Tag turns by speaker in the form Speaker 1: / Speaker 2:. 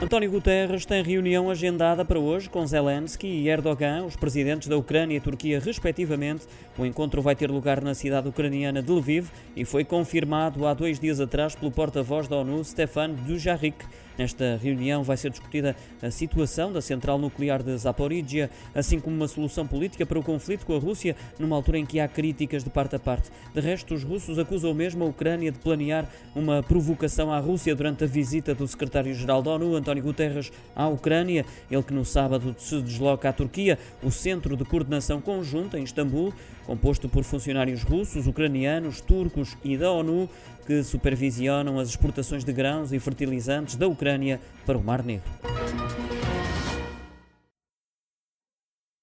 Speaker 1: António Guterres tem reunião agendada para hoje com Zelensky e Erdogan, os presidentes da Ucrânia e Turquia, respectivamente. O encontro vai ter lugar na cidade ucraniana de Lviv e foi confirmado há dois dias atrás pelo porta-voz da ONU, Stefan Dujarric. Nesta reunião vai ser discutida a situação da central nuclear de Zaporizhia, assim como uma solução política para o conflito com a Rússia, numa altura em que há críticas de parte a parte. De resto, os russos acusam mesmo a Ucrânia de planear uma provocação à Rússia durante a visita do secretário-geral da ONU, António Guterres, à Ucrânia, ele que no sábado se desloca à Turquia, o Centro de Coordenação Conjunta em Istambul, composto por funcionários russos, ucranianos, turcos e da ONU, que supervisionam as exportações de grãos e fertilizantes da Ucrânia para o Mar Negro.